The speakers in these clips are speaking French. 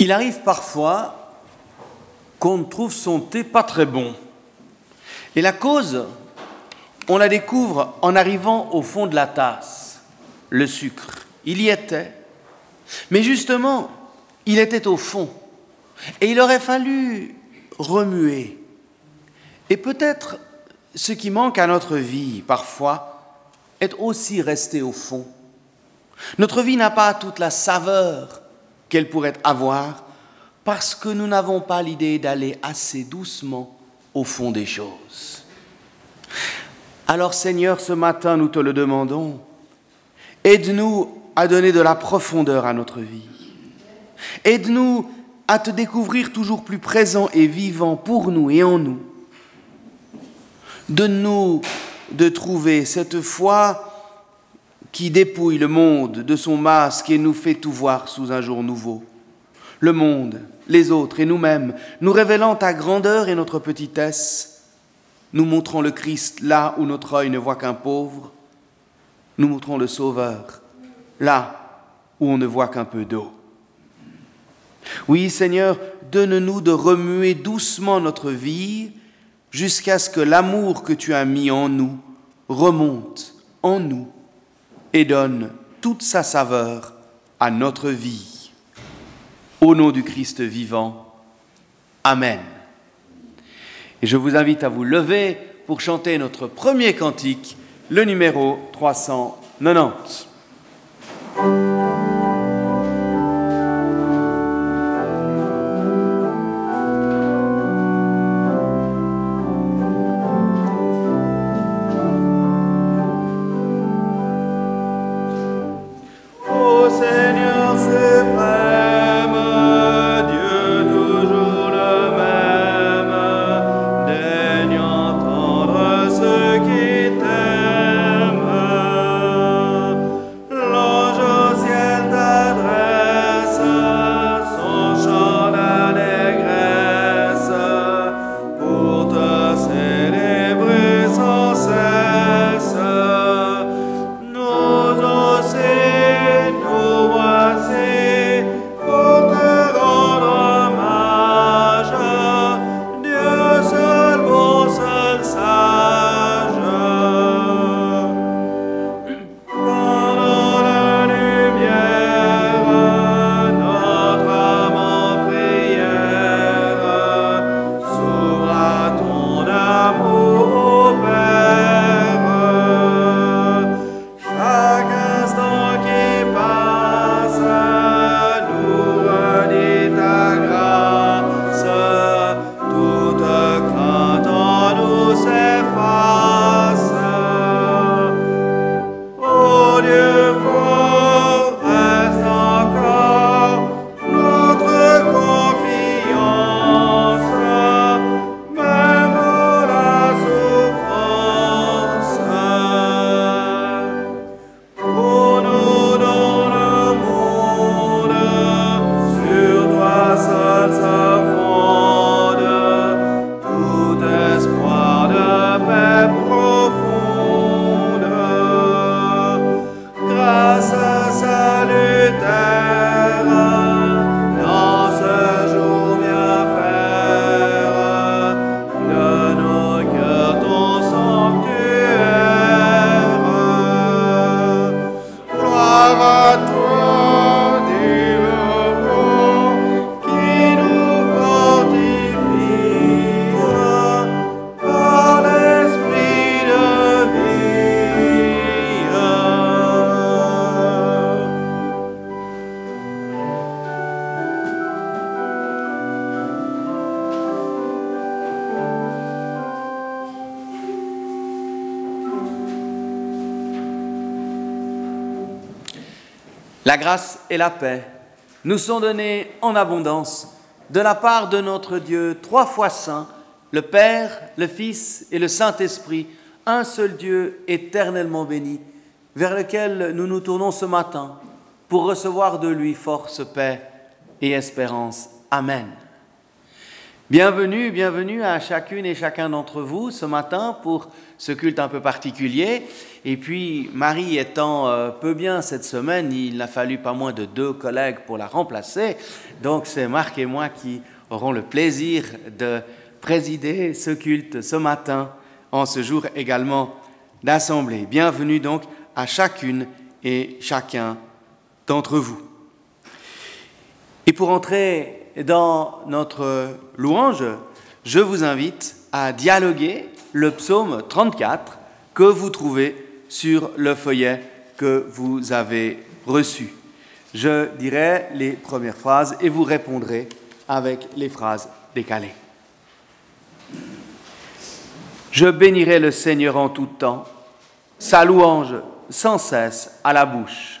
Il arrive parfois qu'on trouve son thé pas très bon. Et la cause, on la découvre en arrivant au fond de la tasse. Le sucre, il y était. Mais justement, il était au fond. Et il aurait fallu remuer. Et peut-être ce qui manque à notre vie parfois est aussi resté au fond. Notre vie n'a pas toute la saveur qu'elle pourrait avoir parce que nous n'avons pas l'idée d'aller assez doucement au fond des choses. Alors Seigneur, ce matin, nous te le demandons. Aide-nous à donner de la profondeur à notre vie. Aide-nous à te découvrir toujours plus présent et vivant pour nous et en nous. Donne-nous de trouver cette foi qui dépouille le monde de son masque et nous fait tout voir sous un jour nouveau. Le monde, les autres et nous-mêmes, nous révélant ta grandeur et notre petitesse, nous montrons le Christ là où notre œil ne voit qu'un pauvre, nous montrons le Sauveur là où on ne voit qu'un peu d'eau. Oui, Seigneur, donne-nous de remuer doucement notre vie jusqu'à ce que l'amour que tu as mis en nous remonte en nous et donne toute sa saveur à notre vie. Au nom du Christ vivant. Amen. Et je vous invite à vous lever pour chanter notre premier cantique, le numéro 390. La grâce et la paix nous sont données en abondance de la part de notre Dieu trois fois saint, le Père, le Fils et le Saint-Esprit, un seul Dieu éternellement béni, vers lequel nous nous tournons ce matin pour recevoir de lui force, paix et espérance. Amen. Bienvenue, bienvenue à chacune et chacun d'entre vous ce matin pour ce culte un peu particulier. Et puis, Marie étant euh, peu bien cette semaine, il n'a fallu pas moins de deux collègues pour la remplacer. Donc, c'est Marc et moi qui aurons le plaisir de présider ce culte ce matin, en ce jour également d'assemblée. Bienvenue donc à chacune et chacun d'entre vous. Et pour entrer dans notre louange, je vous invite à dialoguer le psaume 34 que vous trouvez sur le feuillet que vous avez reçu. Je dirai les premières phrases et vous répondrez avec les phrases décalées. Je bénirai le Seigneur en tout temps, sa louange sans cesse à la bouche.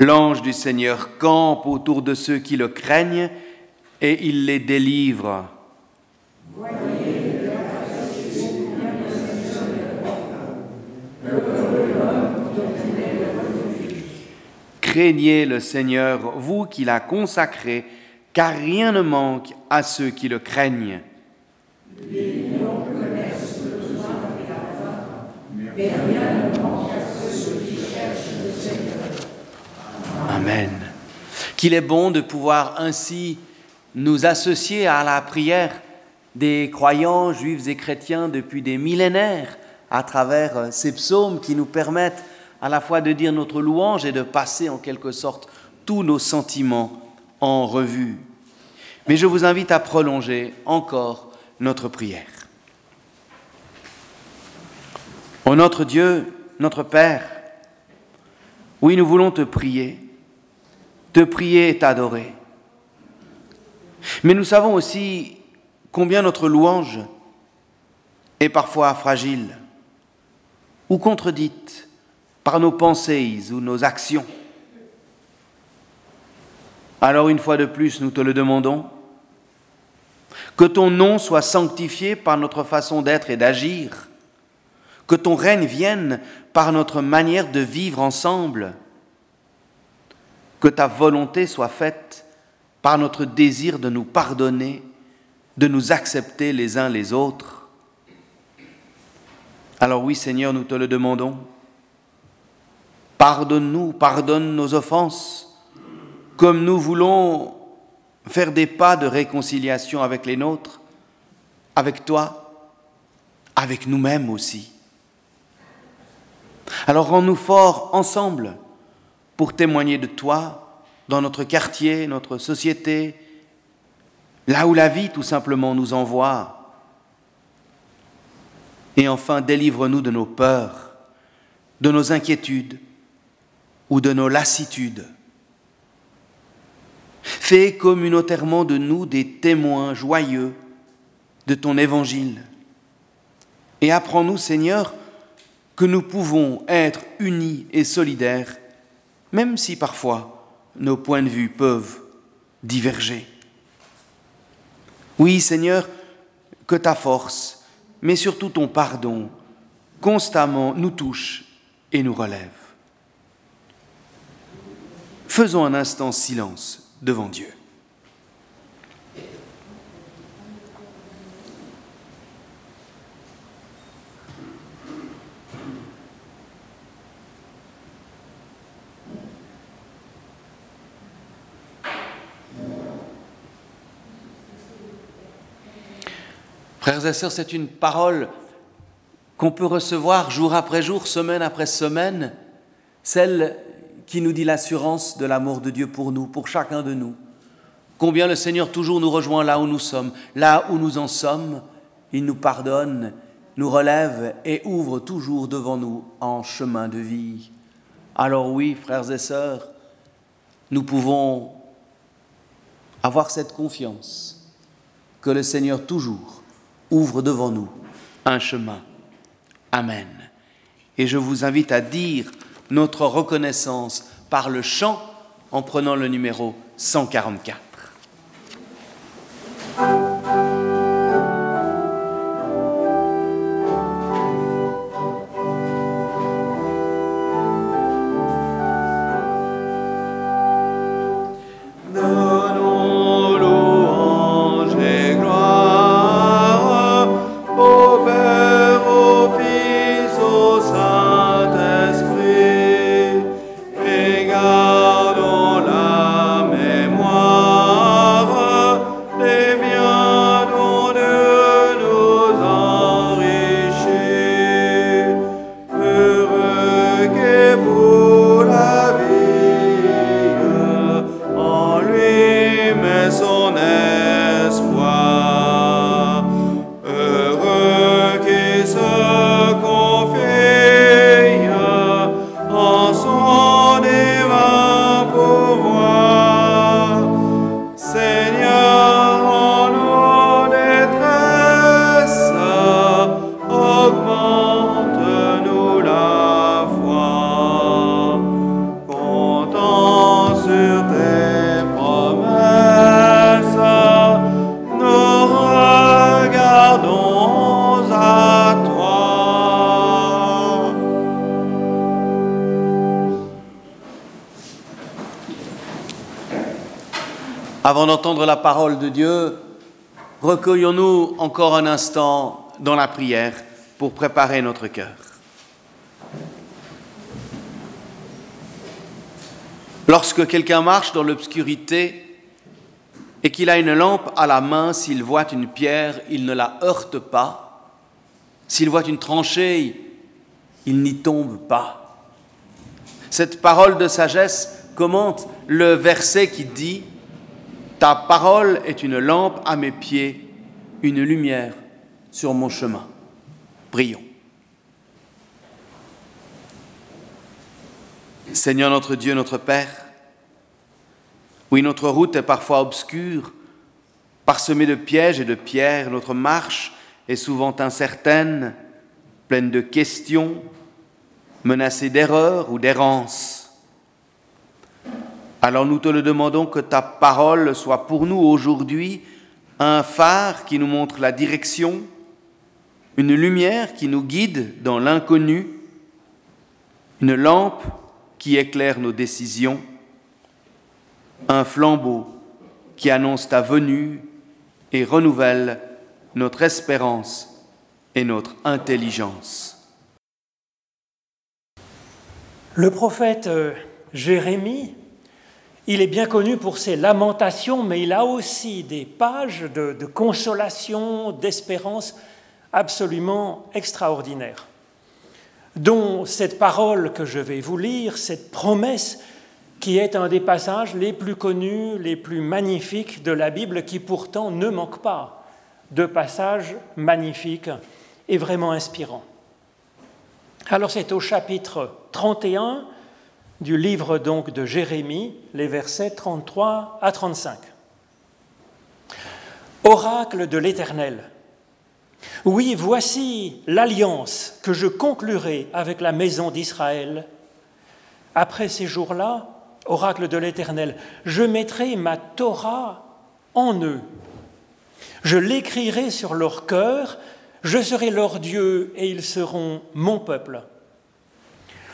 L'ange du Seigneur campe autour de ceux qui le craignent et il les délivre. Craignez le Seigneur, vous qui l'a consacré, car rien ne manque à ceux qui le craignent. Amen. Qu'il est bon de pouvoir ainsi nous associer à la prière des croyants juifs et chrétiens depuis des millénaires à travers euh, ces psaumes qui nous permettent à la fois de dire notre louange et de passer en quelque sorte tous nos sentiments en revue. Mais je vous invite à prolonger encore notre prière. Ô notre Dieu, notre Père, oui, nous voulons te prier te prier et t'adorer. Mais nous savons aussi combien notre louange est parfois fragile ou contredite par nos pensées ou nos actions. Alors une fois de plus, nous te le demandons, que ton nom soit sanctifié par notre façon d'être et d'agir, que ton règne vienne par notre manière de vivre ensemble, que ta volonté soit faite par notre désir de nous pardonner, de nous accepter les uns les autres. Alors oui Seigneur, nous te le demandons. Pardonne-nous, pardonne nos offenses, comme nous voulons faire des pas de réconciliation avec les nôtres, avec toi, avec nous-mêmes aussi. Alors rends-nous forts ensemble pour témoigner de toi dans notre quartier, notre société, là où la vie tout simplement nous envoie. Et enfin, délivre-nous de nos peurs, de nos inquiétudes ou de nos lassitudes. Fais communautairement de nous des témoins joyeux de ton évangile. Et apprends-nous, Seigneur, que nous pouvons être unis et solidaires même si parfois nos points de vue peuvent diverger. Oui, Seigneur, que ta force, mais surtout ton pardon, constamment nous touche et nous relève. Faisons un instant silence devant Dieu. Frères et sœurs, c'est une parole qu'on peut recevoir jour après jour, semaine après semaine, celle qui nous dit l'assurance de l'amour de Dieu pour nous, pour chacun de nous. Combien le Seigneur toujours nous rejoint là où nous sommes, là où nous en sommes, il nous pardonne, nous relève et ouvre toujours devant nous en chemin de vie. Alors oui, frères et sœurs, nous pouvons avoir cette confiance que le Seigneur toujours ouvre devant nous un chemin. Amen. Et je vous invite à dire notre reconnaissance par le chant en prenant le numéro 144. Avant d'entendre la parole de Dieu, recueillons-nous encore un instant dans la prière pour préparer notre cœur. Lorsque quelqu'un marche dans l'obscurité et qu'il a une lampe à la main, s'il voit une pierre, il ne la heurte pas. S'il voit une tranchée, il n'y tombe pas. Cette parole de sagesse commente le verset qui dit ta parole est une lampe à mes pieds, une lumière sur mon chemin. Prions. Seigneur notre Dieu, notre Père, oui, notre route est parfois obscure, parsemée de pièges et de pierres, notre marche est souvent incertaine, pleine de questions, menacée d'erreurs ou d'errance. Alors nous te le demandons que ta parole soit pour nous aujourd'hui un phare qui nous montre la direction, une lumière qui nous guide dans l'inconnu, une lampe qui éclaire nos décisions, un flambeau qui annonce ta venue et renouvelle notre espérance et notre intelligence. Le prophète euh, Jérémie il est bien connu pour ses lamentations, mais il a aussi des pages de, consolation, d'espérance absolument extraordinaires, dont cette parole que je vais vous lire, cette promesse qui est un des passages les plus connus, les plus magnifiques de la Bible, qui pourtant ne manque pas de passages magnifiques et vraiment inspirants. Alors c'est au chapitre 31 du livre donc de Jérémie, les versets 33 à 35. Oracle de l'Éternel. Oui, voici l'alliance que je conclurai avec la maison d'Israël. Après ces jours-là, oracle de l'Éternel, je mettrai ma Torah en eux. Je l'écrirai sur leur cœur, je serai leur Dieu et ils seront mon peuple.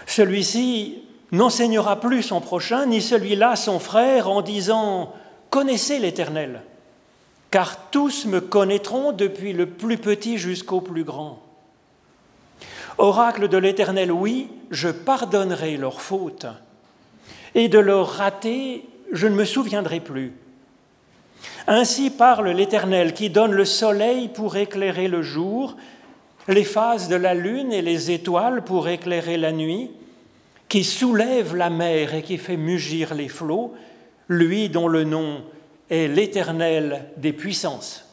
Celui-ci n'enseignera plus son prochain, ni celui-là son frère, en disant Connaissez l'Éternel, car tous me connaîtront depuis le plus petit jusqu'au plus grand. Oracle de l'Éternel, oui, je pardonnerai leurs fautes, et de leurs ratés, je ne me souviendrai plus. Ainsi parle l'Éternel qui donne le soleil pour éclairer le jour, les phases de la lune et les étoiles pour éclairer la nuit, qui soulève la mer et qui fait mugir les flots, lui dont le nom est l'Éternel des puissances,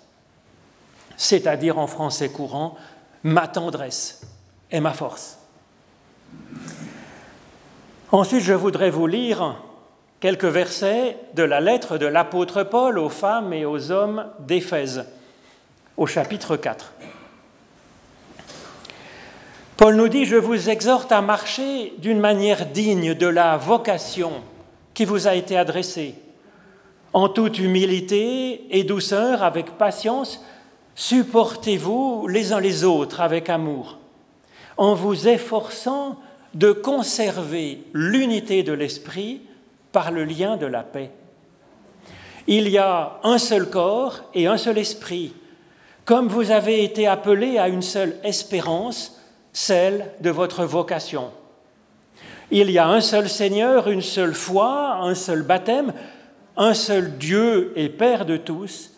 c'est-à-dire en français courant, ma tendresse et ma force. Ensuite, je voudrais vous lire quelques versets de la lettre de l'apôtre Paul aux femmes et aux hommes d'Éphèse, au chapitre 4. Paul nous dit, je vous exhorte à marcher d'une manière digne de la vocation qui vous a été adressée, en toute humilité et douceur, avec patience, supportez-vous les uns les autres avec amour, en vous efforçant de conserver l'unité de l'esprit par le lien de la paix. Il y a un seul corps et un seul esprit, comme vous avez été appelés à une seule espérance, celle de votre vocation. Il y a un seul Seigneur, une seule foi, un seul baptême, un seul Dieu et Père de tous,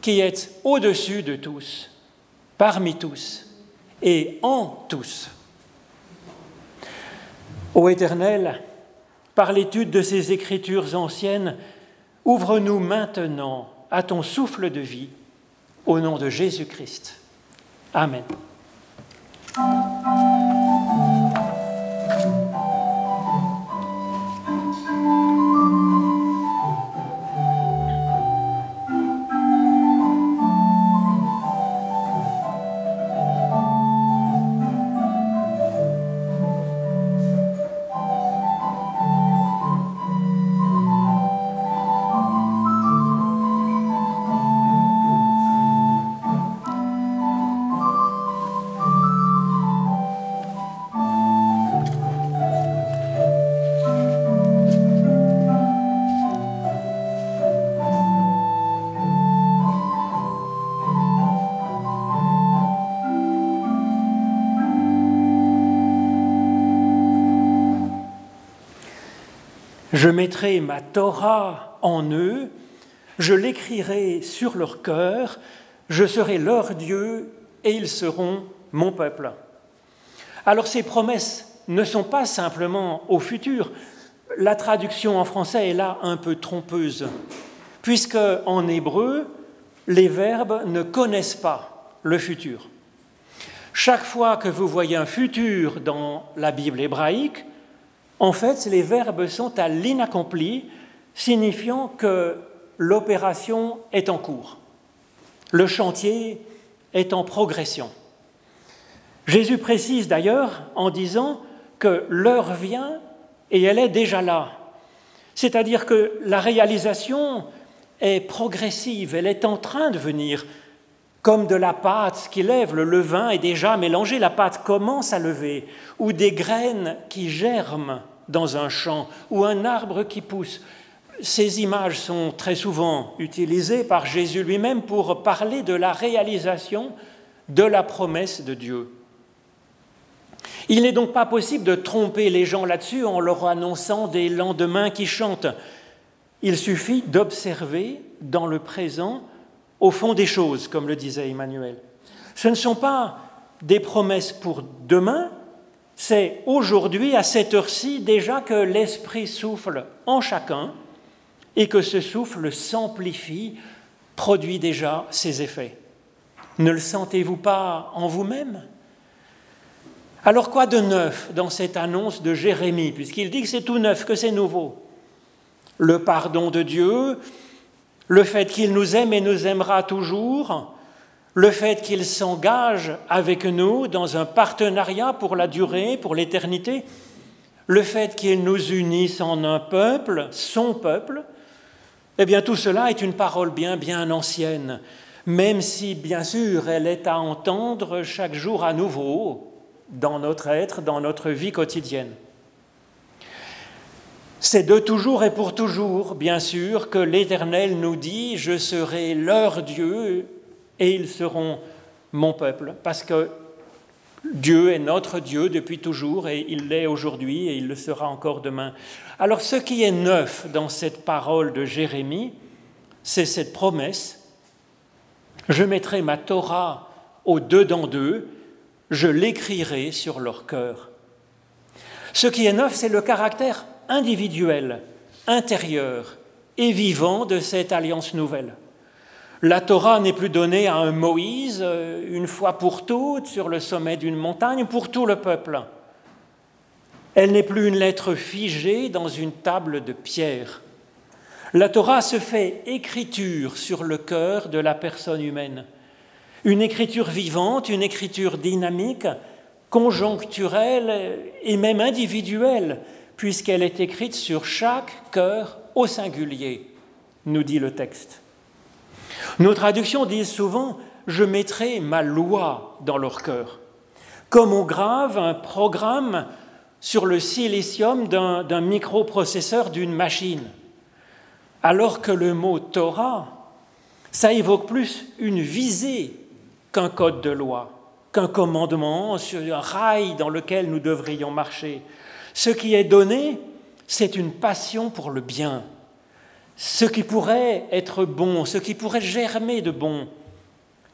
qui est au-dessus de tous, parmi tous et en tous. Ô Éternel, par l'étude de ces écritures anciennes, ouvre-nous maintenant à ton souffle de vie, au nom de Jésus-Christ. Amen. Música Je mettrai ma Torah en eux, je l'écrirai sur leur cœur, je serai leur Dieu et ils seront mon peuple. Alors ces promesses ne sont pas simplement au futur. La traduction en français est là un peu trompeuse, puisque en hébreu, les verbes ne connaissent pas le futur. Chaque fois que vous voyez un futur dans la Bible hébraïque, en fait, les verbes sont à l'inaccompli, signifiant que l'opération est en cours. Le chantier est en progression. Jésus précise d'ailleurs en disant que l'heure vient et elle est déjà là. C'est-à-dire que la réalisation est progressive, elle est en train de venir, comme de la pâte qui lève, le levain est déjà mélangé, la pâte commence à lever, ou des graines qui germent dans un champ ou un arbre qui pousse. Ces images sont très souvent utilisées par Jésus lui-même pour parler de la réalisation de la promesse de Dieu. Il n'est donc pas possible de tromper les gens là-dessus en leur annonçant des lendemains qui chantent. Il suffit d'observer dans le présent, au fond des choses, comme le disait Emmanuel. Ce ne sont pas des promesses pour demain, c'est aujourd'hui, à cette heure-ci, déjà que l'Esprit souffle en chacun et que ce souffle s'amplifie, produit déjà ses effets. Ne le sentez-vous pas en vous-même? Alors quoi de neuf dans cette annonce de Jérémie, puisqu'il dit que c'est tout neuf, que c'est nouveau? Le pardon de Dieu, le fait qu'il nous aime et nous aimera toujours, le fait qu'il s'engage avec nous dans un partenariat pour la durée, pour l'éternité, le fait qu'il nous unisse en un peuple, son peuple, eh bien tout cela est une parole bien, bien ancienne, même si, bien sûr, elle est à entendre chaque jour à nouveau dans notre être, dans notre vie quotidienne. C'est de toujours et pour toujours, bien sûr, que l'Éternel nous dit, je serai leur Dieu et ils seront mon peuple, parce que Dieu est notre Dieu depuis toujours et il l'est aujourd'hui et il le sera encore demain. Alors ce qui est neuf dans cette parole de Jérémie, c'est cette promesse. Je mettrai ma Torah au dedans d'eux, je l'écrirai sur leur cœur. Ce qui est neuf, c'est le caractère individuel, intérieur et vivant de cette alliance nouvelle. La Torah n'est plus donnée à un Moïse euh, une fois pour toutes sur le sommet d'une montagne pour tout le peuple. Elle n'est plus une lettre figée dans une table de pierre. La Torah se fait écriture sur le cœur de la personne humaine. Une écriture vivante, une écriture dynamique, conjoncturelle et même individuelle, puisqu'elle est écrite sur chaque cœur au singulier, nous dit le texte. Nos traductions disent souvent Je mettrai ma loi dans leur cœur, comme on grave un programme sur le silicium d'un microprocesseur d'une machine. Alors que le mot Torah, ça évoque plus une visée qu'un code de loi, qu'un commandement sur un rail dans lequel nous devrions marcher. Ce qui est donné, c'est une passion pour le bien, ce qui pourrait être bon, ce qui pourrait germer de bon.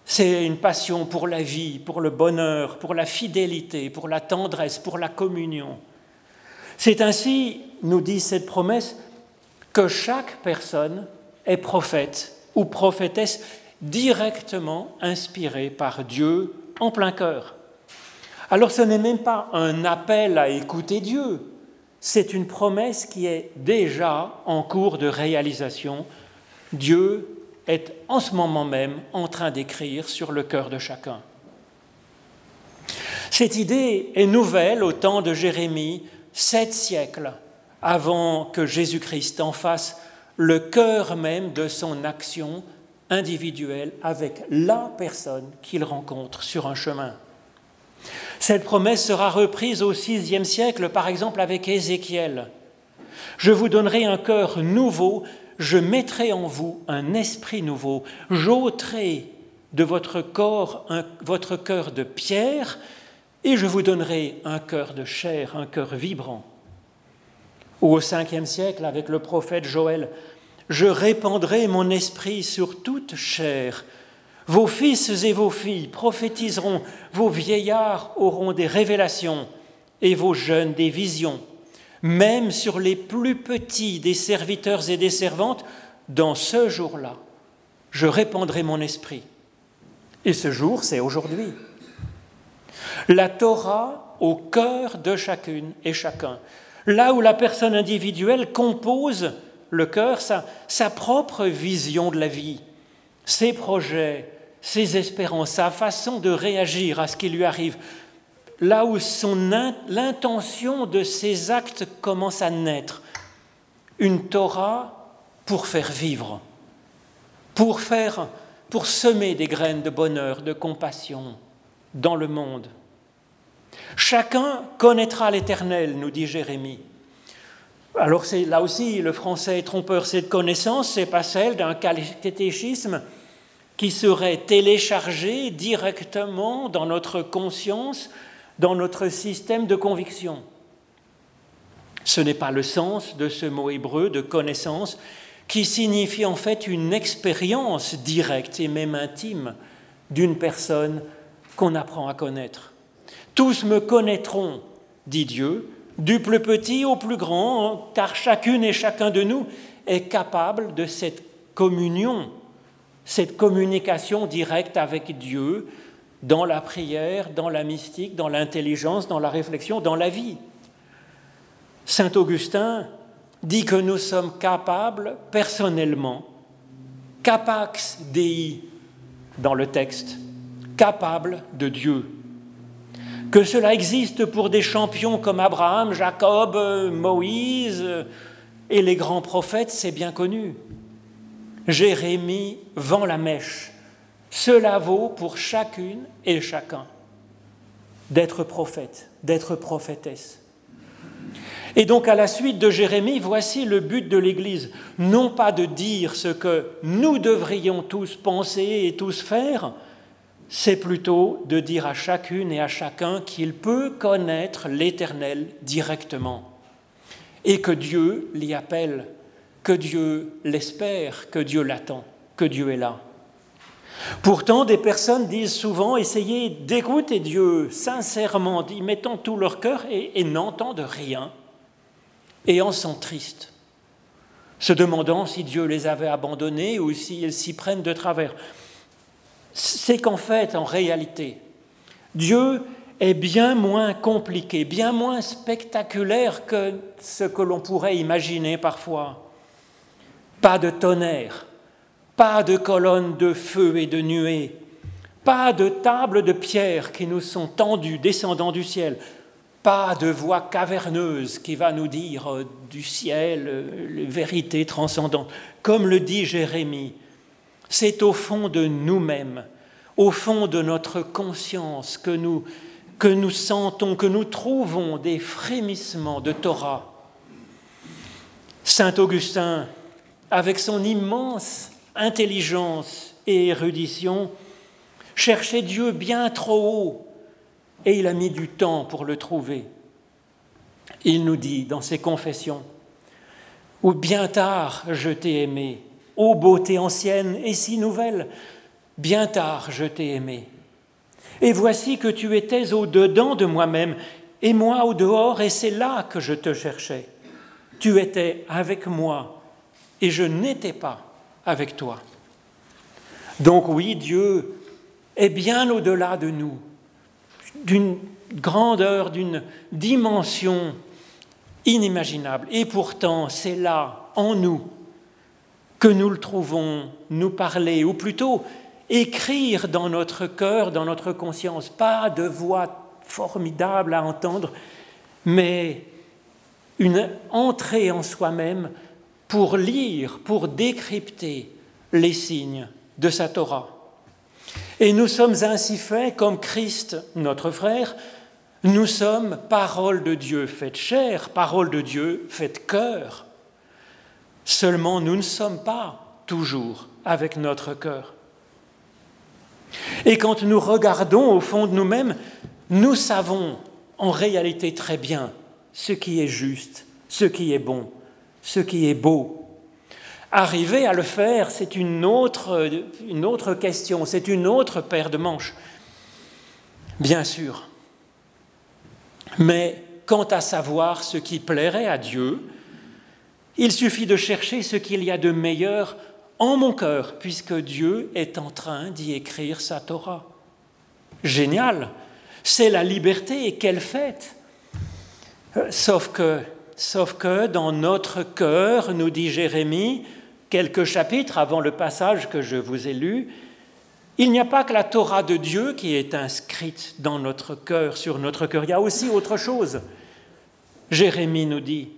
C'est une passion pour la vie, pour le bonheur, pour la fidélité, pour la tendresse, pour la communion. C'est ainsi, nous dit cette promesse, que chaque personne est prophète ou prophétesse directement inspirée par Dieu en plein cœur. Alors ce n'est même pas un appel à écouter Dieu, c'est une promesse qui est déjà en cours de réalisation. Dieu est en ce moment même en train d'écrire sur le cœur de chacun. Cette idée est nouvelle au temps de Jérémie, sept siècles avant que Jésus-Christ en fasse le cœur même de son action individuelle avec la personne qu'il rencontre sur un chemin. Cette promesse sera reprise au VIe siècle, par exemple avec Ézéchiel. Je vous donnerai un cœur nouveau, je mettrai en vous un esprit nouveau, j'ôterai de votre corps votre cœur de pierre, et je vous donnerai un cœur de chair, un cœur vibrant. Ou au Ve siècle, avec le prophète Joël, je répandrai mon esprit sur toute chair, vos fils et vos filles prophétiseront, vos vieillards auront des révélations et vos jeunes des visions. Même sur les plus petits des serviteurs et des servantes, dans ce jour-là, je répandrai mon esprit. Et ce jour, c'est aujourd'hui. La Torah au cœur de chacune et chacun. Là où la personne individuelle compose le cœur, sa, sa propre vision de la vie, ses projets, ses espérances, sa façon de réagir à ce qui lui arrive, là où l'intention de ses actes commence à naître, une Torah pour faire vivre, pour faire, pour semer des graines de bonheur, de compassion dans le monde. Chacun connaîtra l'Éternel, nous dit Jérémie. Alors c'est là aussi le français est trompeur. Cette connaissance, c'est pas celle d'un catéchisme qui serait téléchargé directement dans notre conscience, dans notre système de conviction. Ce n'est pas le sens de ce mot hébreu de connaissance qui signifie en fait une expérience directe et même intime d'une personne qu'on apprend à connaître. Tous me connaîtront, dit Dieu, du plus petit au plus grand, car chacune et chacun de nous est capable de cette communion cette communication directe avec Dieu dans la prière, dans la mystique, dans l'intelligence, dans la réflexion, dans la vie. Saint Augustin dit que nous sommes capables personnellement, capax Dei dans le texte, capables de Dieu. Que cela existe pour des champions comme Abraham, Jacob, Moïse et les grands prophètes, c'est bien connu. Jérémie vend la mèche. Cela vaut pour chacune et chacun d'être prophète, d'être prophétesse. Et donc à la suite de Jérémie, voici le but de l'Église, non pas de dire ce que nous devrions tous penser et tous faire, c'est plutôt de dire à chacune et à chacun qu'il peut connaître l'Éternel directement et que Dieu l'y appelle que Dieu l'espère, que Dieu l'attend, que Dieu est là. Pourtant, des personnes disent souvent essayez d'écouter Dieu sincèrement, y mettant tout leur cœur et, n'entendent rien, et en sont tristes, se demandant si Dieu les avait abandonnés ou s'ils s'y prennent de travers. C'est qu'en fait, en réalité, Dieu est bien moins compliqué, bien moins spectaculaire que ce que l'on pourrait imaginer parfois. Pas de tonnerre, pas de colonnes de feu et de nuées, pas de tables de pierre qui nous sont tendues descendant du ciel, pas de voix caverneuse qui va nous dire euh, du ciel euh, les vérités transcendantes. Comme le dit Jérémie, c'est au fond de nous-mêmes, au fond de notre conscience que nous, que nous sentons, que nous trouvons des frémissements de Torah. Saint Augustin, avec son immense intelligence et érudition, cherchait Dieu bien trop haut et il a mis du temps pour le trouver. Il nous dit dans ses confessions, Ou bien tard je t'ai aimé, ô beauté ancienne et si nouvelle, bien tard je t'ai aimé. Et voici que tu étais au-dedans de moi-même, et moi au dehors, et c'est là que je te cherchais. Tu étais avec moi, et je n'étais pas avec toi. Donc oui, Dieu est bien au-delà de nous d'une grandeur, d'une dimension inimaginable. Et pourtant, c'est là, en nous, que nous le trouvons nous parler, ou plutôt écrire dans notre cœur, dans notre conscience, pas de voix formidable à entendre, mais une entrée en soi-même pour lire, pour décrypter les signes de sa Torah. Et nous sommes ainsi faits comme Christ, notre frère, nous sommes parole de Dieu faite chair, parole de Dieu faite cœur. Seulement, nous ne sommes pas toujours avec notre cœur. Et quand nous regardons au fond de nous-mêmes, nous savons en réalité très bien ce qui est juste, ce qui est bon, ce qui est beau, Arriver à le faire, c'est une autre, une autre question, c'est une autre paire de manches, bien sûr. Mais quant à savoir ce qui plairait à Dieu, il suffit de chercher ce qu'il y a de meilleur en mon cœur, puisque Dieu est en train d'y écrire sa Torah. Génial, c'est la liberté et quelle fête. Euh, sauf que, sauf que dans notre cœur, nous dit Jérémie, quelques chapitres avant le passage que je vous ai lu, il n'y a pas que la Torah de Dieu qui est inscrite dans notre cœur, sur notre cœur, il y a aussi autre chose. Jérémie nous dit,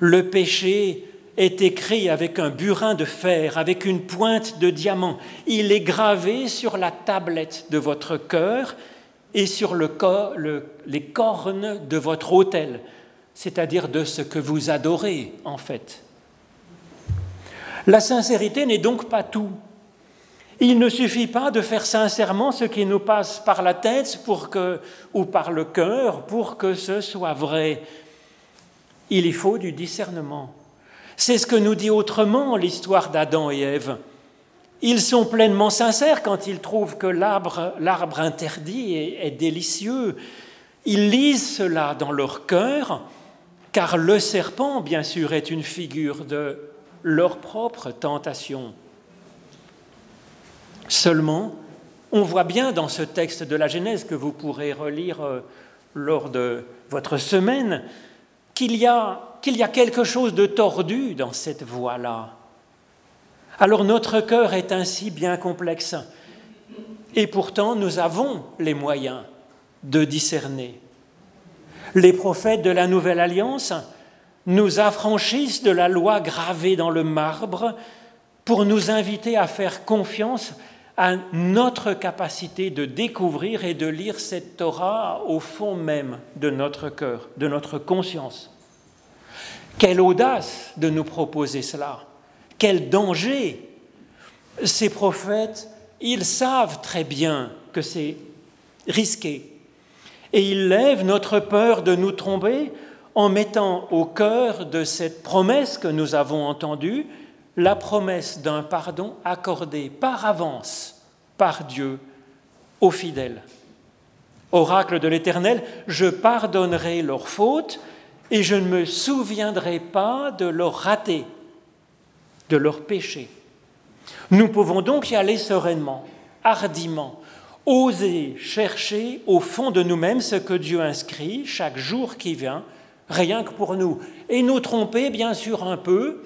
le péché est écrit avec un burin de fer, avec une pointe de diamant. Il est gravé sur la tablette de votre cœur et sur le, les cornes de votre autel, c'est-à-dire de ce que vous adorez en fait. La sincérité n'est donc pas tout. Il ne suffit pas de faire sincèrement ce qui nous passe par la tête ou par le cœur pour que ce soit vrai. Il y faut du discernement. C'est ce que nous dit autrement l'histoire d'Adam et Ève. Ils sont pleinement sincères quand ils trouvent que l'arbre interdit est, est délicieux. Ils lisent cela dans leur cœur, car le serpent, bien sûr, est une figure de leur propre tentation. Seulement, on voit bien dans ce texte de la Genèse que vous pourrez relire euh, lors de votre semaine qu'il y, a, qu'il y a quelque chose de tordu dans cette voie-là. Alors notre cœur est ainsi bien complexe et pourtant nous avons les moyens de discerner. Les prophètes de la Nouvelle Alliance nous affranchissent de la loi gravée dans le marbre pour nous inviter à faire confiance à notre capacité de découvrir et de lire cette Torah au fond même de notre cœur, de notre conscience. Quelle audace de nous proposer cela, quel danger. Ces prophètes, ils savent très bien que c'est risqué. Et ils lèvent notre peur de nous tromper en mettant au cœur de cette promesse que nous avons entendue la promesse d'un pardon accordé par avance par Dieu aux fidèles. Oracle de l'Éternel, je pardonnerai leurs fautes et je ne me souviendrai pas de leurs ratés, de leurs péchés. Nous pouvons donc y aller sereinement, hardiment, Oser chercher au fond de nous-mêmes ce que Dieu inscrit chaque jour qui vient, rien que pour nous. Et nous tromper, bien sûr, un peu,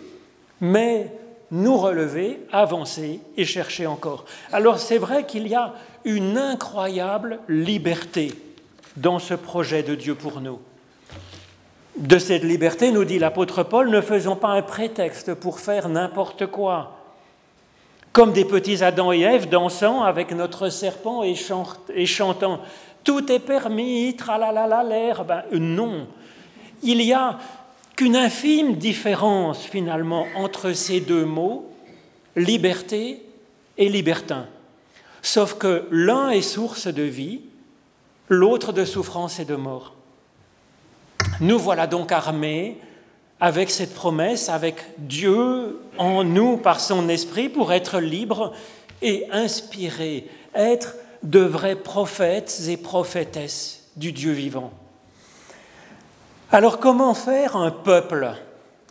mais nous relever, avancer et chercher encore. Alors c'est vrai qu'il y a une incroyable liberté dans ce projet de Dieu pour nous. De cette liberté, nous dit l'apôtre Paul, ne faisons pas un prétexte pour faire n'importe quoi. Comme des petits Adam et Ève dansant avec notre serpent et, chantant Tout est permis, tralalala non. Il y a qu'une infime différence finalement entre ces deux mots, liberté et libertin. Sauf que l'un est source de vie, l'autre de souffrance et de mort. Nous voilà donc armés avec cette promesse, avec Dieu en nous par son esprit pour être libres et inspirés, être de vrais prophètes et prophétesses du Dieu vivant. Alors comment faire un peuple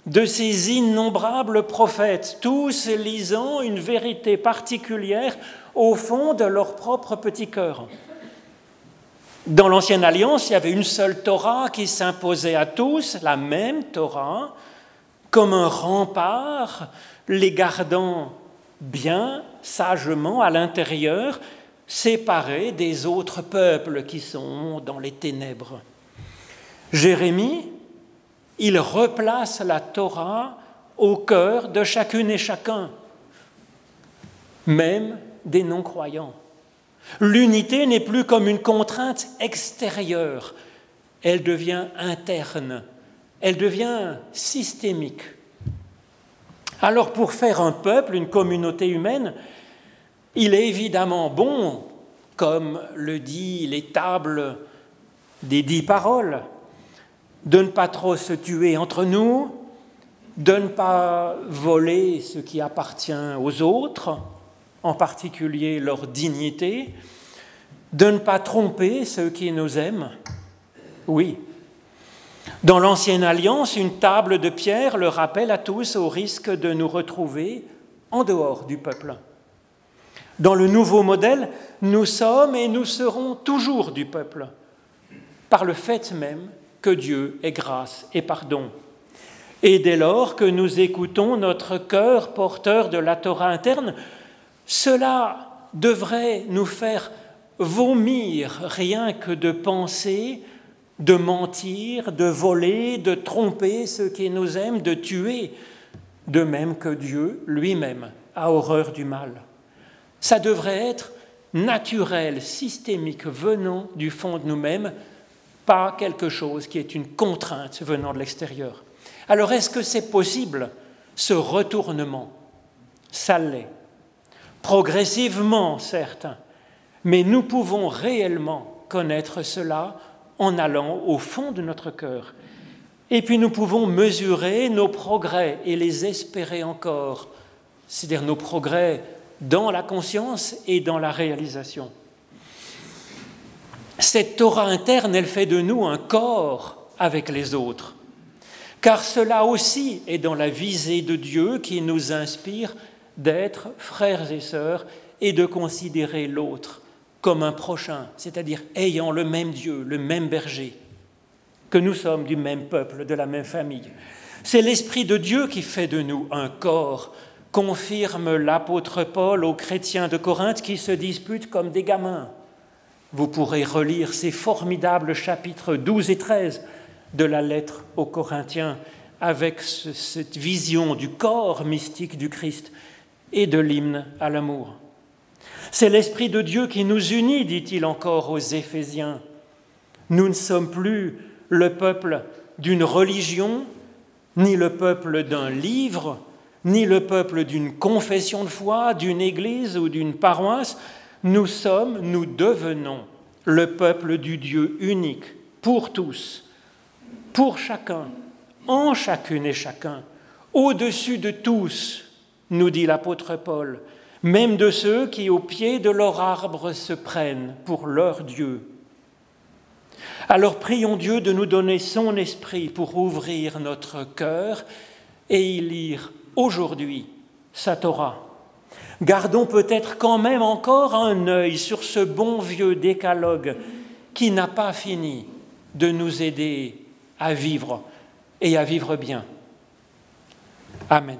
de ces innombrables prophètes, tous lisant une vérité particulière au fond de leur propre petit cœur? Dans l'Ancienne Alliance, il y avait une seule Torah qui s'imposait à tous, la même Torah, comme un rempart, les gardant bien, sagement à l'intérieur, séparés des autres peuples qui sont dans les ténèbres. Jérémie, il replace la Torah au cœur de chacune et chacun, même des non-croyants. L'unité n'est plus comme une contrainte extérieure, elle devient interne, elle devient systémique. Alors pour faire un peuple, une communauté humaine, il est évidemment bon, comme le dit les tables des dix paroles, de ne pas trop se tuer entre nous, de ne pas voler ce qui appartient aux autres, en particulier leur dignité, de ne pas tromper ceux qui nous aiment. Oui. Dans l'Ancienne Alliance, une table de pierre le rappelle à tous au risque de nous retrouver en dehors du peuple. Dans le nouveau modèle, nous sommes et nous serons toujours du peuple, par le fait même que Dieu est grâce et pardon. Et dès lors que nous écoutons notre cœur porteur de la Torah interne, cela devrait nous faire vomir rien que de penser, de mentir, de voler, de tromper ceux qui nous aiment, de tuer, de même que Dieu lui-même a horreur du mal. Ça devrait être naturel, systémique, venant du fond de nous-mêmes, pas quelque chose qui est une contrainte venant de l'extérieur. Alors est-ce que c'est possible, ce retournement? Ça l'est. Progressivement, certes, mais nous pouvons réellement connaître cela en allant au fond de notre cœur. Et puis nous pouvons mesurer nos progrès et les espérer encore, c'est-à-dire nos progrès dans la conscience et dans la réalisation. Cette Torah interne, elle fait de nous un corps avec les autres, car cela aussi est dans la visée de Dieu qui nous inspire d'être frères et sœurs et de considérer l'autre comme un prochain, c'est-à-dire ayant le même Dieu, le même berger, que nous sommes du même peuple, de la même famille. C'est l'Esprit de Dieu qui fait de nous un corps, confirme l'apôtre Paul aux chrétiens de Corinthe qui se disputent comme des gamins. Vous pourrez relire ces formidables chapitres 12 et 13 de la lettre aux Corinthiens avec cette vision du corps mystique du Christ et de l'hymne à l'amour. C'est l'Esprit de Dieu qui nous unit, dit-il encore aux Éphésiens. Nous ne sommes plus le peuple d'une religion, ni le peuple d'un livre, ni le peuple d'une confession de foi, d'une église ou d'une paroisse, nous sommes, nous devenons le peuple du Dieu unique, pour tous, pour chacun, en chacune et chacun, au-dessus de tous, nous dit l'apôtre Paul, même de ceux qui au pied de leur arbre se prennent pour leur Dieu. Alors prions Dieu de nous donner son esprit pour ouvrir notre cœur et y lire aujourd'hui sa Torah Gardons peut-être quand même encore un œil sur ce bon vieux décalogue qui n'a pas fini de nous aider à vivre et à vivre bien. Amen.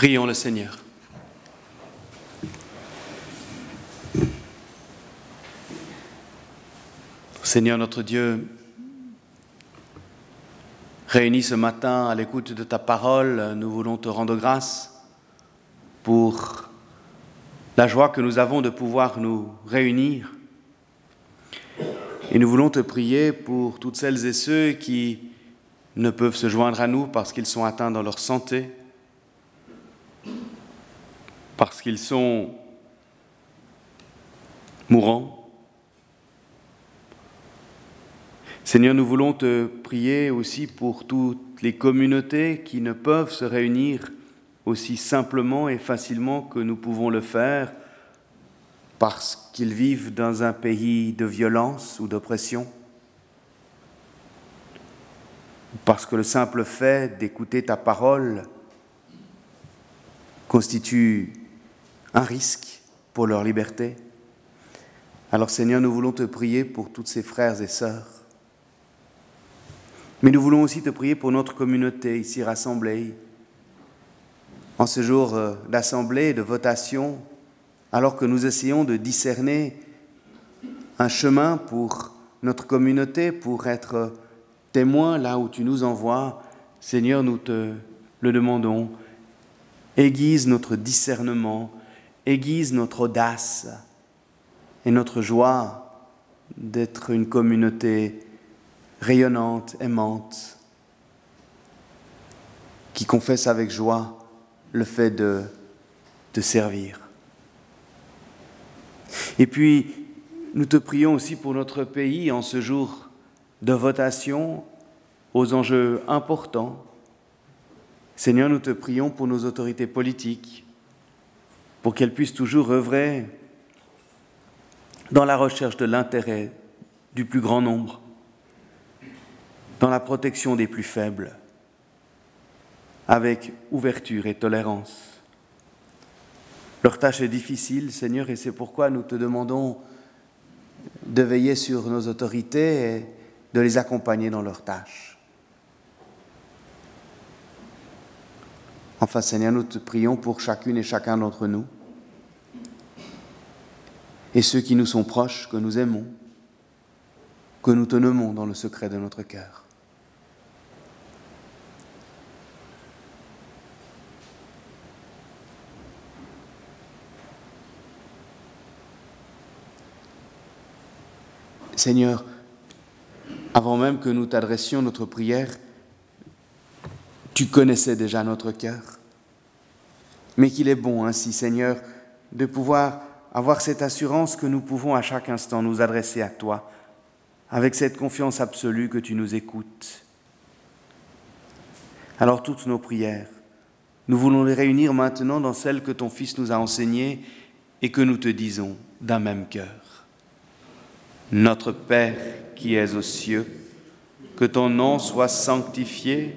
Prions le Seigneur. Seigneur notre Dieu, réunis ce matin à l'écoute de ta parole, nous voulons te rendre grâce pour la joie que nous avons de pouvoir nous réunir. Et nous voulons te prier pour toutes celles et ceux qui ne peuvent se joindre à nous parce qu'ils sont atteints dans leur santé, parce qu'ils sont mourants. Seigneur, nous voulons te prier aussi pour toutes les communautés qui ne peuvent se réunir aussi simplement et facilement que nous pouvons le faire parce qu'ils vivent dans un pays de violence ou d'oppression, parce que le simple fait d'écouter ta parole constitue un risque pour leur liberté. Alors Seigneur, nous voulons te prier pour tous ces frères et sœurs. Mais nous voulons aussi te prier pour notre communauté ici rassemblée. En ce jour euh, d'assemblée de votation, alors que nous essayons de discerner un chemin pour notre communauté, pour être témoins là où tu nous envoies, Seigneur, nous te le demandons. Aiguise notre discernement, aiguise notre audace et notre joie d'être une communauté rayonnante, aimante, qui confesse avec joie le fait de te servir. Et puis, nous te prions aussi pour notre pays en ce jour de votation aux enjeux importants. Seigneur, nous te prions pour nos autorités politiques, pour qu'elles puissent toujours œuvrer dans la recherche de l'intérêt du plus grand nombre, dans la protection des plus faibles, avec ouverture et tolérance. Leur tâche est difficile, Seigneur, et c'est pourquoi nous te demandons de veiller sur nos autorités et de les accompagner dans leur tâche. Enfin Seigneur, nous te prions pour chacune et chacun d'entre nous et ceux qui nous sont proches, que nous aimons, que nous tenons dans le secret de notre cœur. Seigneur, avant même que nous t'adressions notre prière, tu connaissais déjà notre cœur. Mais qu'il est bon ainsi, Seigneur, de pouvoir avoir cette assurance que nous pouvons à chaque instant nous adresser à toi, avec cette confiance absolue que tu nous écoutes. Alors toutes nos prières, nous voulons les réunir maintenant dans celles que ton Fils nous a enseignées et que nous te disons d'un même cœur. Notre Père qui es aux cieux, que ton nom soit sanctifié,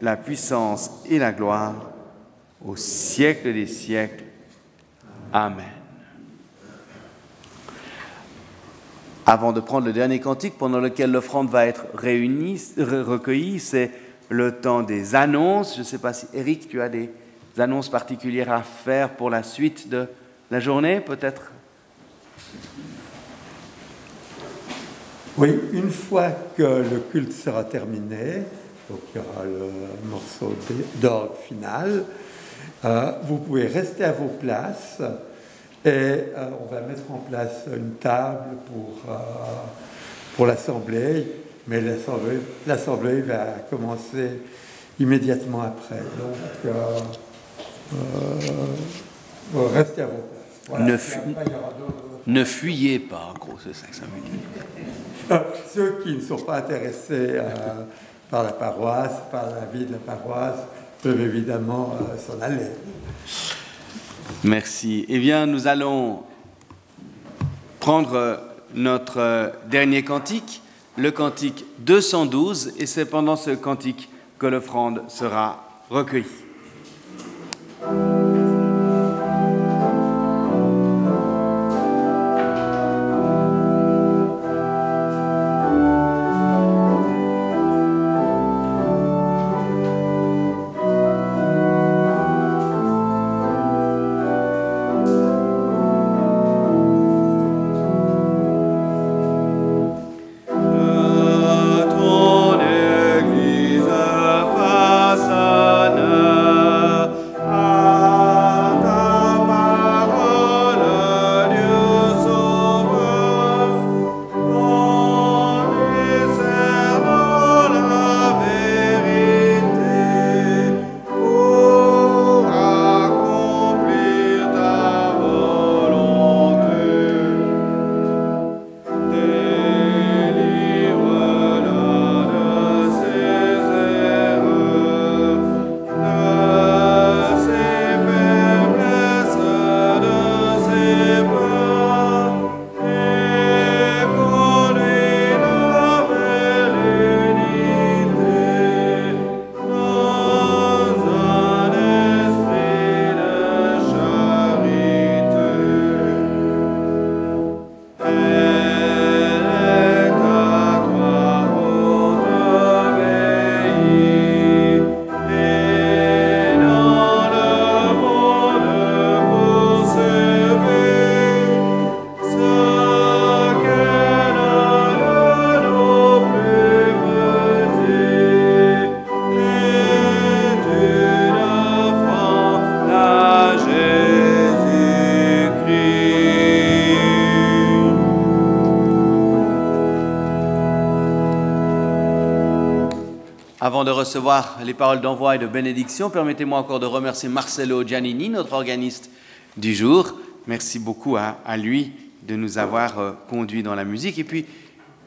la puissance et la gloire au siècle des siècles. Amen. Avant de prendre le dernier cantique pendant lequel l'offrande va être réunie, recueillie, c'est le temps des annonces. Je ne sais pas si Eric, tu as des annonces particulières à faire pour la suite de la journée, peut-être? Oui, une fois que le culte sera terminé, donc il y aura le morceau d'orgue final, euh, vous pouvez rester à vos places et euh, on va mettre en place une table pour, euh, pour l'assemblée, mais l'assemblée va commencer immédiatement après. Donc, restez à vos places. Voilà. Ne, ne, fuyez pas, en gros, c'est ça que ça veut dire. Ceux qui ne sont pas intéressés euh, par la paroisse, par la vie de la paroisse, peuvent évidemment euh, s'en aller. Merci. Eh bien, nous allons prendre notre dernier cantique, le cantique 212, et c'est pendant ce cantique que l'offrande sera recueillie. Recevoir les paroles d'envoi et de bénédiction, permettez-moi encore de remercier Marcelo Giannini, notre organiste du jour. Merci beaucoup à, lui de nous avoir euh, conduits dans la musique. Et puis,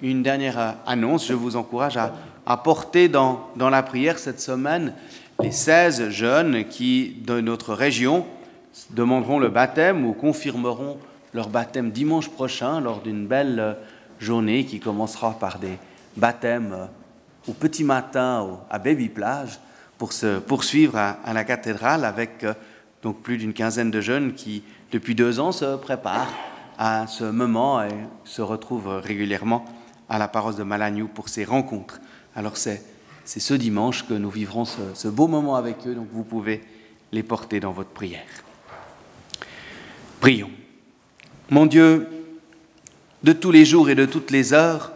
une dernière euh, annonce, je vous encourage à, porter dans, la prière cette semaine les 16 jeunes qui, de notre région, demanderont le baptême ou confirmeront leur baptême dimanche prochain lors d'une belle euh, journée qui commencera par des baptêmes au petit matin à Baby Plage pour se poursuivre à, la cathédrale avec euh, donc plus d'une quinzaine de jeunes qui, depuis deux ans, se préparent à ce moment et se retrouvent régulièrement à la paroisse de Malagnou pour ces rencontres. Alors c'est, c'est ce dimanche que nous vivrons ce, ce beau moment avec eux, donc vous pouvez les porter dans votre prière. Prions. Mon Dieu, de tous les jours et de toutes les heures,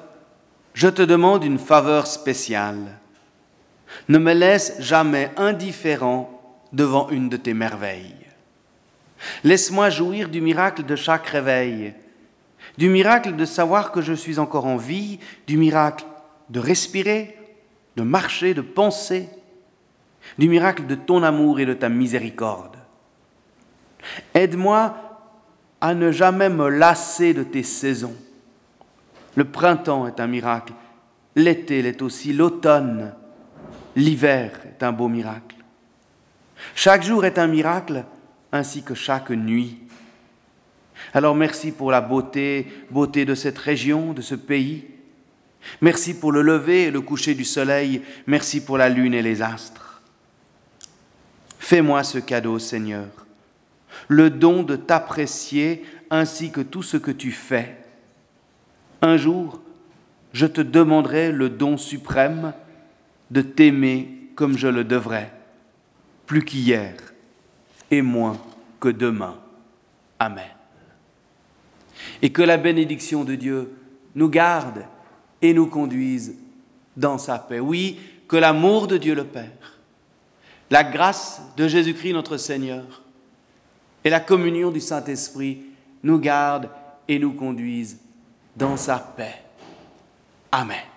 je te demande une faveur spéciale. Ne me laisse jamais indifférent devant une de tes merveilles. Laisse-moi jouir du miracle de chaque réveil, du miracle de savoir que je suis encore en vie, du miracle de respirer, de marcher, de penser, du miracle de ton amour et de ta miséricorde. Aide-moi à ne jamais me lasser de tes saisons. Le printemps est un miracle, l'été l'est aussi, l'automne, l'hiver est un beau miracle. Chaque jour est un miracle, ainsi que chaque nuit. Alors merci pour la beauté, beauté de cette région, de ce pays. Merci pour le lever et le coucher du soleil. Merci pour la lune et les astres. Fais-moi ce cadeau, Seigneur, le don de t'apprécier ainsi que tout ce que tu fais. Un jour, je te demanderai le don suprême de t'aimer comme je le devrais, plus qu'hier et moins que demain. Amen. Et que la bénédiction de Dieu nous garde et nous conduise dans sa paix. Oui, que l'amour de Dieu le Père, la grâce de Jésus-Christ notre Seigneur et la communion du Saint-Esprit nous gardent et nous conduisent dans sa paix. Amen.